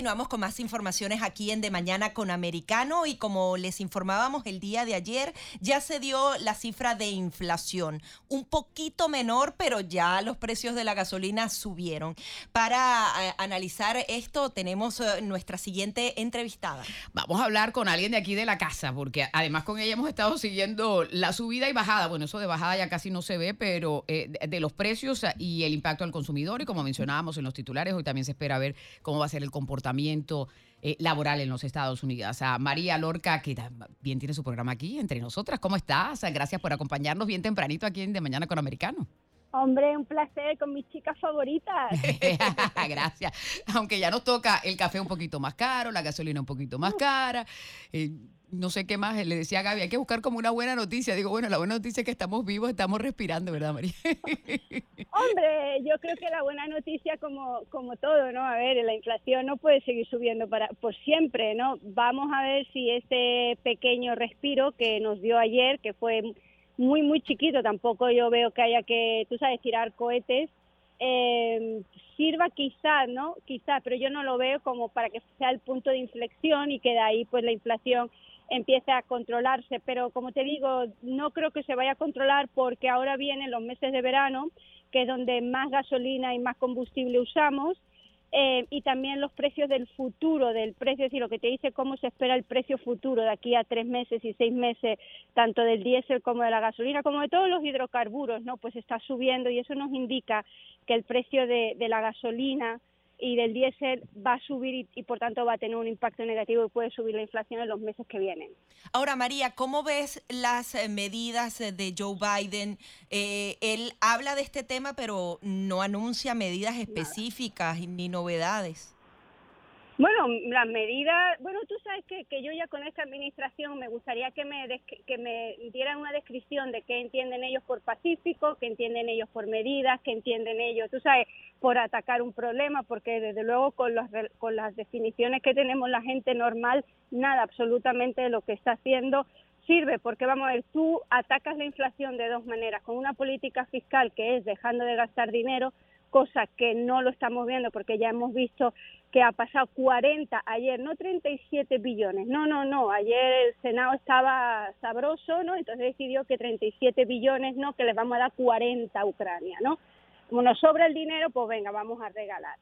Continuamos con más informaciones aquí en De Mañana con Americano y como les informábamos el día de ayer, ya se dio la cifra de inflación, un poquito menor, pero ya los precios de la gasolina subieron. Para eh, analizar esto tenemos eh, nuestra siguiente entrevistada. Vamos a hablar con alguien de aquí de la casa, porque además con ella hemos estado siguiendo la subida y bajada. Bueno, eso de bajada ya casi no se ve, pero eh, de los precios y el impacto al consumidor y como mencionábamos en los titulares, hoy también se espera ver cómo va a ser el comportamiento eh, laboral en los Estados Unidos. A María Lorca, que también tiene su programa aquí entre nosotras. ¿Cómo estás? Gracias por acompañarnos bien tempranito aquí en De Mañana con Americano. Hombre, un placer con mis chicas favoritas. Gracias. Aunque ya nos toca el café un poquito más caro, la gasolina un poquito más cara. Eh, no sé qué más, le decía a Gaby, hay que buscar como una buena noticia. Digo, bueno, la buena noticia es que estamos vivos, estamos respirando, ¿verdad, María? Hombre, yo creo que la buena noticia, como, como todo, ¿no? A ver, la inflación no puede seguir subiendo para por siempre, ¿no? Vamos a ver si ese pequeño respiro que nos dio ayer, que fue muy, muy chiquito, tampoco yo veo que haya que, tú sabes, tirar cohetes, eh, sirva quizás, ¿no? Quizás, pero yo no lo veo como para que sea el punto de inflexión y que de ahí pues la inflación empiece a controlarse. Pero como te digo, no creo que se vaya a controlar porque ahora vienen los meses de verano, que es donde más gasolina y más combustible usamos. Eh, y también los precios del futuro, del precio, es decir, lo que te dice cómo se espera el precio futuro de aquí a tres meses y seis meses, tanto del diésel como de la gasolina, como de todos los hidrocarburos, ¿no? Pues está subiendo y eso nos indica que el precio de la gasolina y del diésel va a subir y, por tanto va a tener un impacto negativo y puede subir la inflación en los meses que vienen. Ahora, María, ¿cómo ves las eh, medidas eh, de Joe Biden? Eh, él habla de este tema, pero no anuncia medidas específicas ni novedades. Bueno, las medidas, bueno, tú sabes que, que yo ya con esta administración me gustaría que me, que me dieran una descripción de qué entienden ellos por pacífico, qué entienden ellos por medidas, qué entienden ellos, tú sabes, por atacar un problema, porque desde luego con, los, con las definiciones que tenemos la gente normal, nada absolutamente de lo que está haciendo sirve, porque vamos a ver, tú atacas la inflación de dos maneras, con una política fiscal que es dejando de gastar dinero, cosa que no lo estamos viendo porque ya hemos visto que ha pasado 40 ayer, no 37 billones, no, no, no, ayer el Senado estaba sabroso, ¿no? Entonces decidió que 37 billones, no, que les vamos a dar 40 a Ucrania, ¿no? Como nos sobra el dinero, pues venga, vamos a regalar.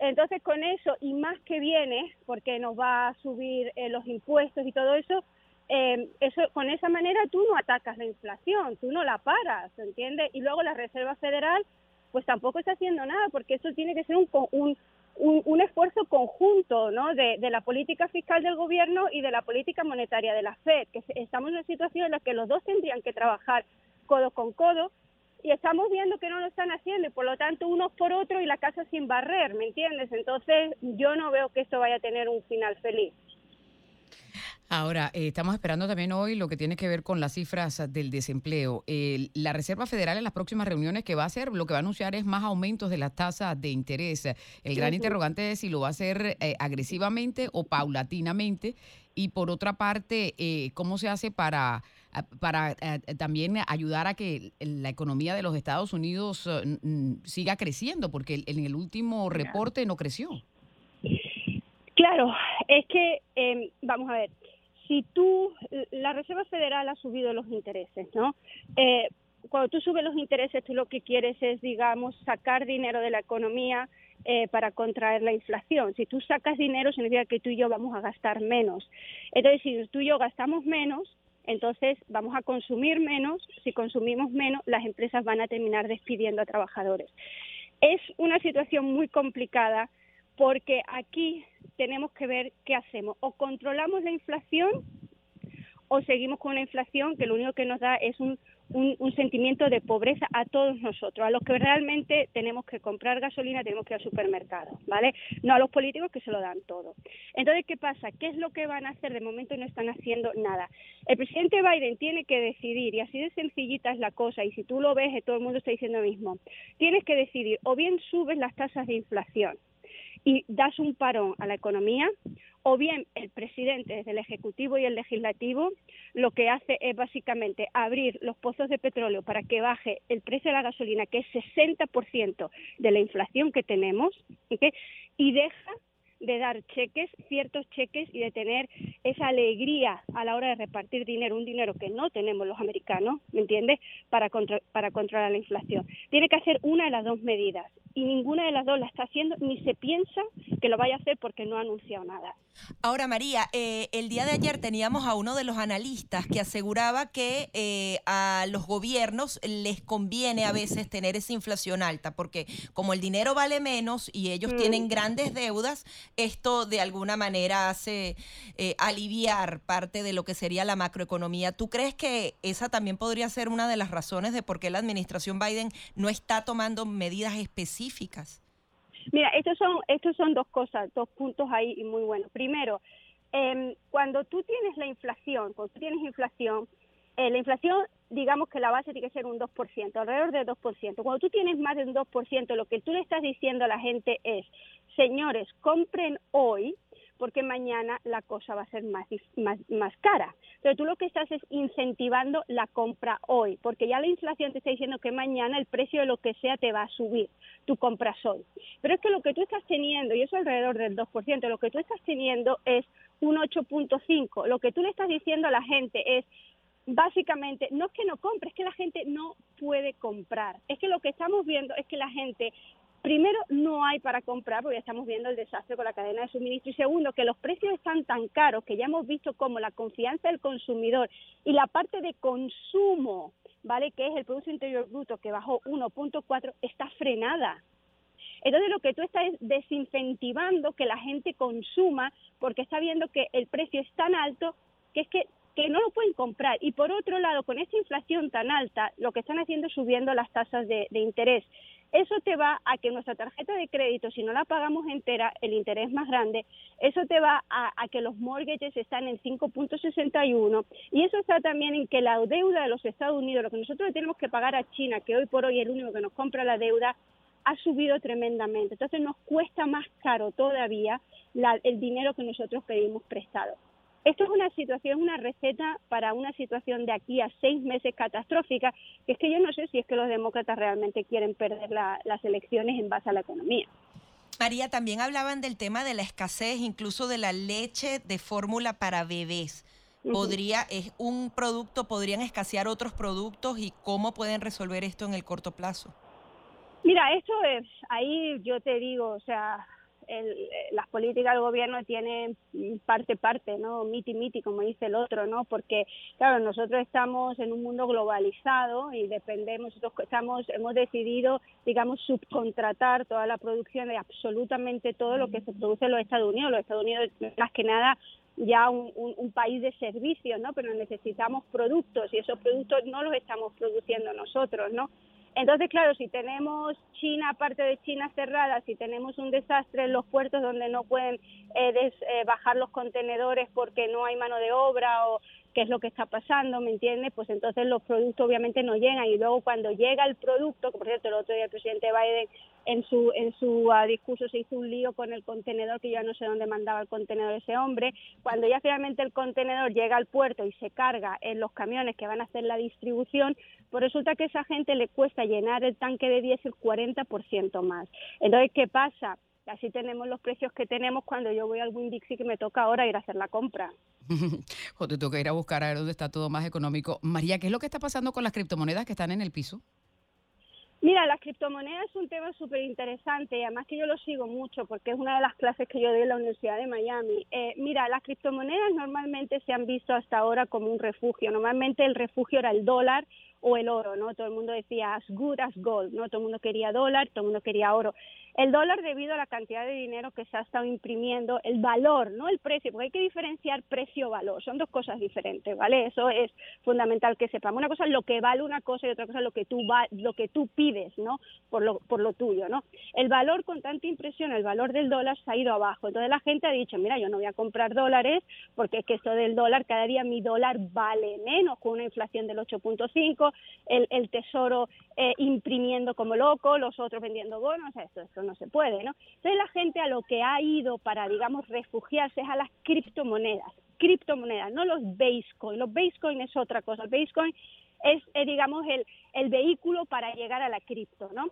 Entonces con eso y más que viene, porque nos va a subir eh, los impuestos y todo eso, eh, eso, con esa manera tú no atacas la inflación, tú no la paras, ¿entiendes? Y luego la Reserva Federal pues tampoco está haciendo nada, porque eso tiene que ser un, un, un, esfuerzo conjunto ¿no? de, de, la política fiscal del gobierno y de la política monetaria de la FED, que estamos en una situación en la que los dos tendrían que trabajar codo con codo y estamos viendo que no lo están haciendo y por lo tanto unos por otro y la casa sin barrer, ¿me entiendes? Entonces yo no veo que esto vaya a tener un final feliz. Ahora, eh, estamos esperando también hoy lo que tiene que ver con las cifras del desempleo. la Reserva Federal en las próximas reuniones que va a hacer, lo que va a anunciar es más aumentos de las tasas de interés. El gran interrogante es si lo va a hacer eh, agresivamente o paulatinamente. Y por otra parte, eh, ¿cómo se hace para, para también ayudar a que la economía de los Estados Unidos siga creciendo? Porque en el último reporte no creció. Claro, es que, em, vamos a ver, si tú, la Reserva Federal ha subido los intereses, ¿no? Eh, cuando tú subes los intereses, tú lo que quieres es, digamos, sacar dinero de la economía eh, para contraer la inflación. Si tú sacas dinero, significa que tú y yo vamos a gastar menos. Entonces, si tú y yo gastamos menos, entonces vamos a consumir menos. Si consumimos menos, las empresas van a terminar despidiendo a trabajadores. Es una situación muy complicada porque aquí tenemos que ver qué hacemos. O controlamos la inflación o seguimos con una inflación que lo único que nos da es un, un, sentimiento de pobreza a todos nosotros, a los que realmente tenemos que comprar gasolina, tenemos que ir al supermercado, ¿vale? No a los políticos que se lo dan todo. Entonces, ¿qué pasa? ¿Qué es lo que van a hacer? De momento no están haciendo nada. El presidente Biden tiene que decidir, y así de sencillita es la cosa, y si tú lo ves, todo el mundo está diciendo lo mismo, tienes que decidir, o bien subes las tasas de inflación, y das un parón a la economía o bien el presidente desde el Ejecutivo y el Legislativo lo que hace es básicamente abrir los pozos de petróleo para que baje el precio de la gasolina, que es 60% de la inflación que tenemos, y deja de dar cheques, ciertos cheques y de tener esa alegría a la hora de repartir dinero, un dinero que no tenemos los americanos, ¿me entiendes?, para, para controlar la inflación. Tiene que hacer una de las dos medidas y ninguna de las dos la está haciendo ni se piensa que lo vaya a hacer porque no ha anunciado nada. Ahora, María, eh, el día de ayer teníamos a uno de los analistas que aseguraba que eh, a los gobiernos les conviene a veces tener esa inflación alta, porque como el dinero vale menos y ellos tienen mm. grandes deudas, esto de alguna manera hace eh, aliviar parte de lo que sería la macroeconomía. ¿Tú crees que esa también podría ser una de las razones de por qué la administración Biden no está tomando medidas específicas? Mira, estos son, estos son dos cosas, dos puntos ahí muy buenos. Primero, em, cuando tú tienes la inflación, cuando tú tienes inflación, eh, la inflación, digamos que la base tiene que ser un 2%, alrededor del 2%. Cuando tú tienes más de un 2%, lo que tú le estás diciendo a la gente es, señores, compren hoy porque mañana la cosa va a ser más, más, más cara. Pero tú lo que estás es incentivando la compra hoy, porque ya la inflación te está diciendo que mañana el precio de lo que sea te va a subir, tú compras hoy. Pero es que lo que tú estás teniendo, y eso alrededor del 2%, lo que tú estás teniendo es un 8.5. Lo que tú le estás diciendo a la gente es, básicamente, no es que no compre, es que la gente no puede comprar. Es que lo que estamos viendo es que la gente Primero, no hay para comprar porque ya estamos viendo el desastre con la cadena de suministro. Y segundo, que los precios están tan caros que ya hemos visto cómo la confianza del consumidor y la parte de consumo, ¿vale? Que es el Producto Interior Bruto que bajó 1.4, está frenada. Entonces lo que tú estás es desincentivando que la gente consuma porque está viendo que el precio es tan alto que es que, que no lo pueden comprar. Y por otro lado, con esta inflación tan alta, lo que están haciendo es subiendo las tasas de, de interés. Eso te va a que nuestra tarjeta de crédito, si no la pagamos entera, el interés más grande, eso te va a, que los mortgages están en 5.61 y eso está también en que la deuda de los Estados Unidos, lo que nosotros tenemos que pagar a China, que hoy por hoy es el único que nos compra la deuda, ha subido tremendamente. Entonces nos cuesta más caro todavía el dinero que nosotros pedimos prestado. Esto es una situación, una receta para una situación de aquí a seis meses catastrófica, que es que yo no sé si es que los demócratas realmente quieren perder las elecciones en base a la economía. María, también hablaban del tema de la escasez, incluso de la leche de fórmula para bebés. Podría, es un producto, podrían escasear otros productos y cómo pueden resolver esto en el corto plazo. Mira, esto es, ahí yo te digo, o sea, el, las políticas del gobierno tienen parte parte, ¿no? Miti miti, como dice el otro, ¿no? Porque, claro, nosotros estamos en un mundo globalizado y dependemos, nosotros estamos, hemos decidido, digamos, subcontratar toda la producción de absolutamente todo lo que se produce en los Estados Unidos. Los Estados Unidos, más que nada, ya un, país de servicios, ¿no? Pero necesitamos productos y esos productos no los estamos produciendo nosotros, ¿no? Entonces, claro, si tenemos China, parte de China cerrada, si tenemos un desastre en los puertos donde no pueden eh, eh, bajar los contenedores porque no hay mano de obra o qué es lo que está pasando, ¿me entiendes? Pues entonces los productos obviamente no llegan y luego cuando llega el producto, que por cierto el otro día el presidente Biden en su en su uh, discurso se hizo un lío con el contenedor que ya no sé dónde mandaba el contenedor ese hombre, cuando ya finalmente el contenedor llega al puerto y se carga en los camiones que van a hacer la distribución, pues resulta que a esa gente le cuesta llenar el tanque de diésel 40% más. Entonces, ¿qué pasa? Así tenemos los precios que tenemos cuando yo voy al Winn-Dixie que me toca ahora ir a hacer la compra. o te toca ir a buscar a ver dónde está todo más económico. María, ¿qué es lo que está pasando con las criptomonedas que están en el piso? Mira, las criptomonedas es un tema súper interesante y además que yo lo sigo mucho porque es una de las clases que yo doy en la Universidad de Miami. Eh, mira, las criptomonedas normalmente se han visto hasta ahora como un refugio. Normalmente el refugio era el dólar o el oro, ¿no? Todo el mundo decía as good as gold, ¿no? Todo el mundo quería dólar, todo el mundo quería oro. El dólar debido a la cantidad de dinero que se ha estado imprimiendo, el valor, no el precio, porque hay que diferenciar precio-valor, son dos cosas diferentes, ¿vale? Eso es fundamental que sepamos. Una cosa es lo que vale una cosa y otra cosa es lo que tú va, lo que tú pides, ¿no? Por lo, por lo tuyo, ¿no? El valor con tanta impresión, el valor del dólar se ha ido abajo. Entonces la gente ha dicho, mira, yo no voy a comprar dólares porque es que esto del dólar, cada día mi dólar vale menos con una inflación del 8.5, el, el tesoro eh, imprimiendo como loco, los otros vendiendo bonos, esto, esto no se puede, ¿no? Entonces la gente a lo que ha ido para, digamos, refugiarse es a las criptomonedas, criptomonedas, no los Basecoin, los Basecoin es otra cosa, el Basecoin es, eh, digamos, el, el vehículo para llegar a la cripto, ¿no?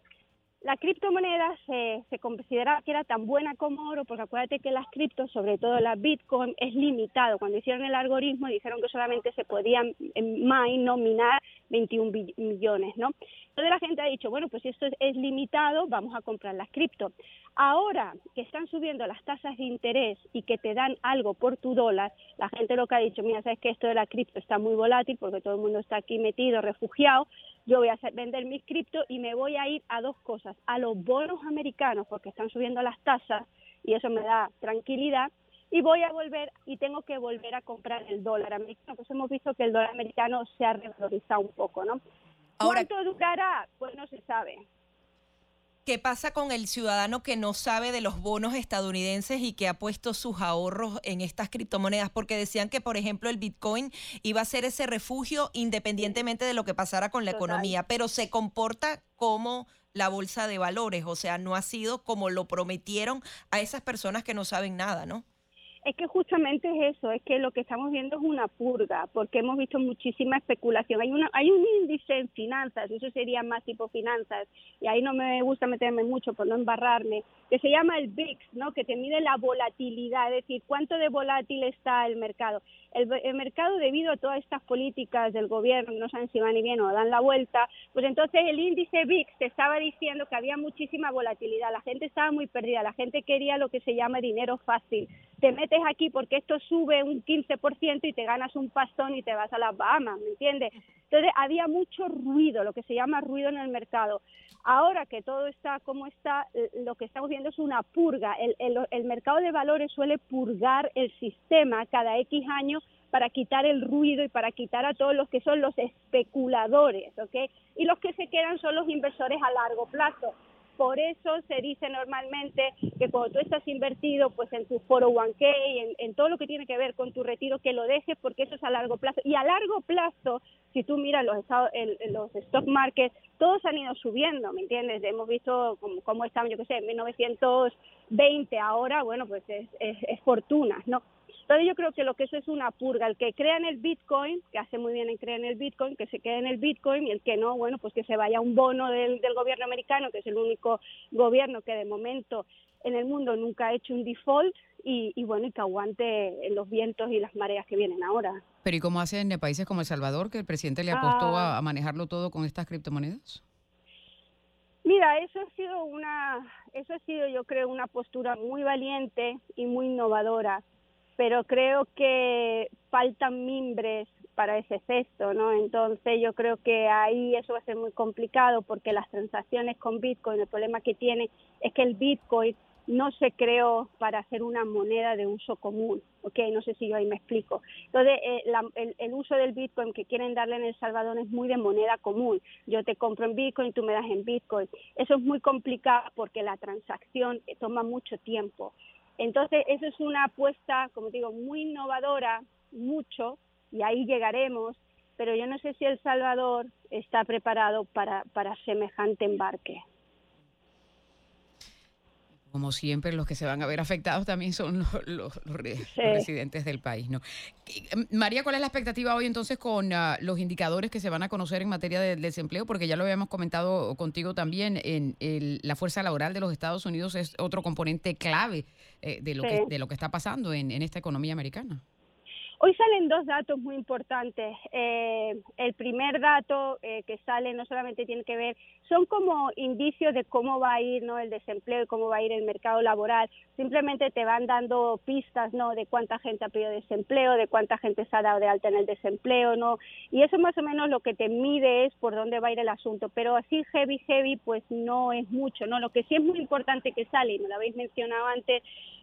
La criptomoneda se, se consideraba que era tan buena como oro, porque acuérdate que las criptos, sobre todo la Bitcoin, es limitado. Cuando hicieron el algoritmo dijeron que solamente se podían mine, no minar 21 millones, ¿no? Entonces la gente ha dicho, bueno, pues si esto es limitado, vamos a comprar las cripto. Ahora que están subiendo las tasas de interés y que te dan algo por tu dólar, la gente lo que ha dicho, mira, sabes que esto de la cripto está muy volátil porque todo el mundo está aquí metido, refugiado, yo voy a vender mis cripto y me voy a ir a dos cosas, a los bonos americanos porque están subiendo las tasas y eso me da tranquilidad y voy a volver y tengo que volver a comprar el dólar americano, pues hemos visto que el dólar americano se ha revalorizado un poco, ¿no? ¿Cuánto durará? Pues no se sabe. ¿Qué pasa con el ciudadano que no sabe de los bonos estadounidenses y que ha puesto sus ahorros en estas criptomonedas? Porque decían que, por ejemplo, el Bitcoin iba a ser ese refugio independientemente de lo que pasara con la economía, pero se comporta como la bolsa de valores, o sea, no ha sido como lo prometieron a esas personas que no saben nada, ¿no? Es que justamente es eso, es que lo que estamos viendo es una purga, porque hemos visto muchísima especulación. Hay, una, hay un índice en finanzas, eso sería más tipo finanzas, y ahí no me gusta meterme mucho por no embarrarme, que se llama el VIX, ¿no? que te mide la volatilidad, es decir, cuánto de volátil está el mercado. El, mercado, debido a todas estas políticas del gobierno, no saben si van y bien o dan la vuelta, pues entonces el índice VIX te estaba diciendo que había muchísima volatilidad, la gente estaba muy perdida, la gente quería lo que se llama dinero fácil. Te metes aquí porque esto sube un 15% y te ganas un pastón y te vas a las Bahamas, ¿me entiendes? Entonces había mucho ruido, lo que se llama ruido en el mercado. Ahora que todo está como está, lo que estamos viendo es una purga. El, el, mercado de valores suele purgar el sistema cada X años para quitar el ruido y para quitar a todos los que son los especuladores, ¿ok? Y los que se quedan son los inversores a largo plazo. Por eso se dice normalmente que cuando tú estás invertido pues en tu 401k, en, en todo lo que tiene que ver con tu retiro, que lo dejes porque eso es a largo plazo. Y a largo plazo, si tú miras los, estados, los stock markets, todos han ido subiendo, ¿me entiendes? Hemos visto cómo, cómo están, yo qué sé, en 1920, ahora, bueno, pues es, es, es fortuna, ¿no? Entonces yo creo que lo que eso es una purga. El que crea en el Bitcoin, que hace muy bien en creer en el Bitcoin, que se quede en el Bitcoin y el que no, bueno, pues que se vaya a un bono del, del gobierno americano, que es el único gobierno que de momento en el mundo nunca ha hecho un default y, y, bueno, y que aguante los vientos y las mareas que vienen ahora. Pero ¿y cómo hacen en países como El Salvador, que el presidente le apostó a, a manejarlo todo con estas criptomonedas? Mira, eso ha sido una, eso ha sido yo creo una postura muy valiente y muy innovadora pero creo que faltan mimbres para ese efecto, ¿no? Entonces yo creo que ahí eso va a ser muy complicado porque las transacciones con Bitcoin, el problema que tiene es que el Bitcoin no se creó para hacer una moneda de uso común, ¿ok? No sé si yo ahí me explico. Entonces, eh, la, el, el, uso del Bitcoin que quieren darle en El Salvador es muy de moneda común. Yo te compro en Bitcoin, tú me das en Bitcoin. Eso es muy complicado porque la transacción toma mucho tiempo. Entonces, eso es una apuesta, como digo, muy innovadora, mucho, y ahí llegaremos, pero yo no sé si El Salvador está preparado para, para semejante embarque como siempre, los que se van a ver afectados también son los, los, los, sí. residentes del país. ¿no? Em, María, ¿cuál es la expectativa hoy entonces con uh, los indicadores que se van a conocer en materia de desempleo? Porque ya lo habíamos comentado contigo también, en el, la fuerza laboral de los Estados Unidos es otro componente clave eh, de, lo sí. que, de lo que está pasando en, en esta economía americana. Hoy salen dos datos muy importantes. Eh, el primer dato eh, que sale no solamente tiene que ver, son como indicios de cómo va a ir ¿no? el desempleo y cómo va a ir el mercado laboral. Simplemente te van dando pistas ¿no? de cuánta gente ha pedido desempleo, de cuánta gente se ha dado de alta en el desempleo. ¿no? Y eso más o menos lo que te mide es por dónde va a ir el asunto. Pero así heavy, heavy, pues no es mucho. ¿no? Lo que sí es muy importante que sale, y me lo habéis mencionado antes,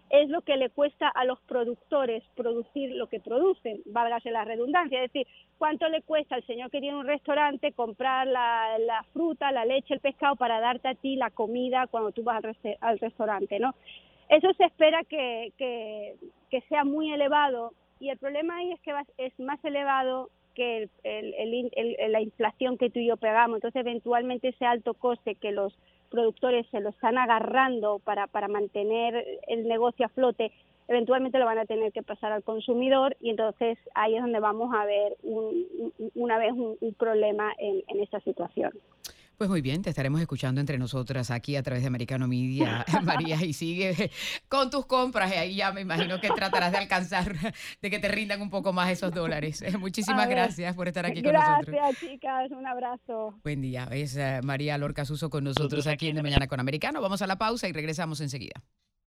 es lo que le cuesta a los productores producir lo que producen, válgase la redundancia, es decir, cuánto le cuesta al señor que tiene un restaurante comprar la, la fruta, la leche, el pescado para darte a ti la comida cuando tú vas al, restaurante, ¿no? Eso se espera que, que, que, sea muy elevado y el problema ahí es que va, es más elevado que la inflación que tú y yo pegamos. Entonces, eventualmente ese alto coste que los productores se lo están agarrando para, para mantener el negocio a flote, eventualmente lo van a tener que pasar al consumidor y entonces ahí es donde vamos a ver una vez un, problema en, en esta situación. Pues muy bien, te estaremos escuchando entre nosotras aquí a través de Americano Media, María, y sigue con tus compras. Y ahí ya me imagino que tratarás de alcanzar, de que te rindan un poco más esos dólares. Muchísimas gracias por estar aquí con nosotros. Gracias, chicas. Un abrazo. Buen día. Es eh, María Lorca Suso con nosotros aquí en De Mañana con Americano. Vamos a la pausa y regresamos enseguida.